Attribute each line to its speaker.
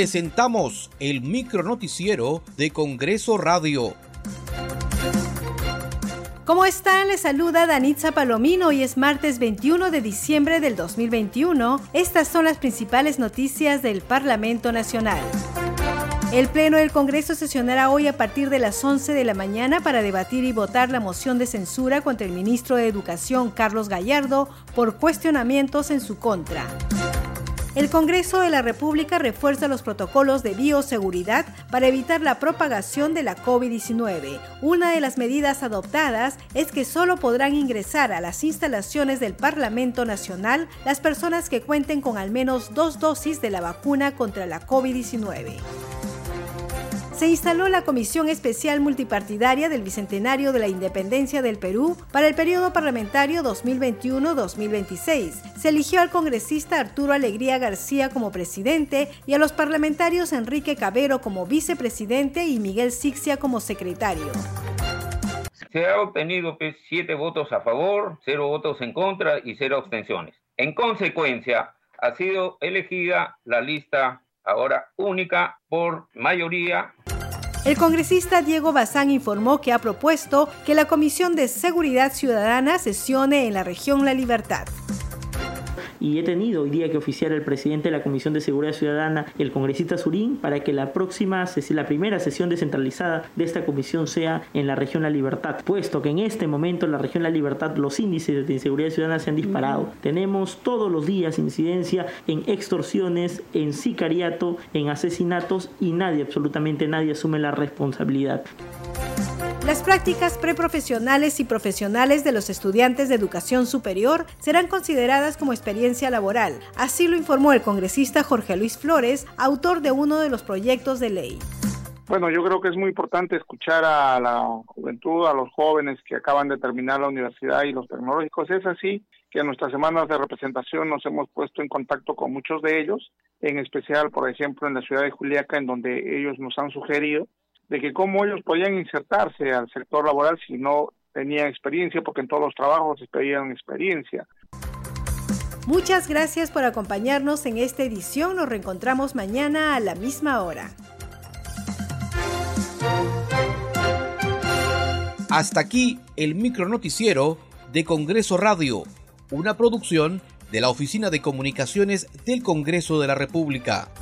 Speaker 1: presentamos el micronoticiero de Congreso Radio.
Speaker 2: ¿Cómo están? Les saluda Danitza Palomino. Hoy es martes 21 de diciembre del 2021. Estas son las principales noticias del Parlamento Nacional. El Pleno del Congreso sesionará hoy a partir de las 11 de la mañana para debatir y votar la moción de censura contra el ministro de Educación, Carlos Gallardo, por cuestionamientos en su contra. El Congreso de la República refuerza los protocolos de bioseguridad para evitar la propagación de la COVID-19. Una de las medidas adoptadas es que solo podrán ingresar a las instalaciones del Parlamento Nacional las personas que cuenten con al menos dos dosis de la vacuna contra la COVID-19 se instaló la Comisión Especial Multipartidaria del Bicentenario de la Independencia del Perú para el periodo parlamentario 2021-2026. Se eligió al congresista Arturo Alegría García como presidente y a los parlamentarios Enrique Cabero como vicepresidente y Miguel Sixia como secretario.
Speaker 3: Se ha obtenido pues, siete votos a favor, cero votos en contra y cero abstenciones. En consecuencia, ha sido elegida la lista ahora única por mayoría
Speaker 2: el congresista Diego Bazán informó que ha propuesto que la Comisión de Seguridad Ciudadana sesione en la región La Libertad
Speaker 4: y he tenido hoy día que oficiar el presidente de la Comisión de Seguridad Ciudadana, el congresista Surín, para que la próxima, la primera sesión descentralizada de esta comisión sea en la región La Libertad, puesto que en este momento en la región La Libertad los índices de inseguridad ciudadana se han disparado. Tenemos todos los días incidencia en extorsiones, en sicariato, en asesinatos y nadie, absolutamente nadie asume la responsabilidad.
Speaker 2: Las prácticas preprofesionales y profesionales de los estudiantes de educación superior serán consideradas como experiencia laboral. Así lo informó el congresista Jorge Luis Flores, autor de uno de los proyectos de ley.
Speaker 5: Bueno, yo creo que es muy importante escuchar a la juventud, a los jóvenes que acaban de terminar la universidad y los tecnológicos. Es así que en nuestras semanas de representación nos hemos puesto en contacto con muchos de ellos, en especial, por ejemplo, en la ciudad de Juliaca, en donde ellos nos han sugerido de que cómo ellos podían insertarse al sector laboral si no tenían experiencia, porque en todos los trabajos pedían experiencia.
Speaker 2: Muchas gracias por acompañarnos en esta edición. Nos reencontramos mañana a la misma hora.
Speaker 1: Hasta aquí el micronoticiero de Congreso Radio, una producción de la Oficina de Comunicaciones del Congreso de la República.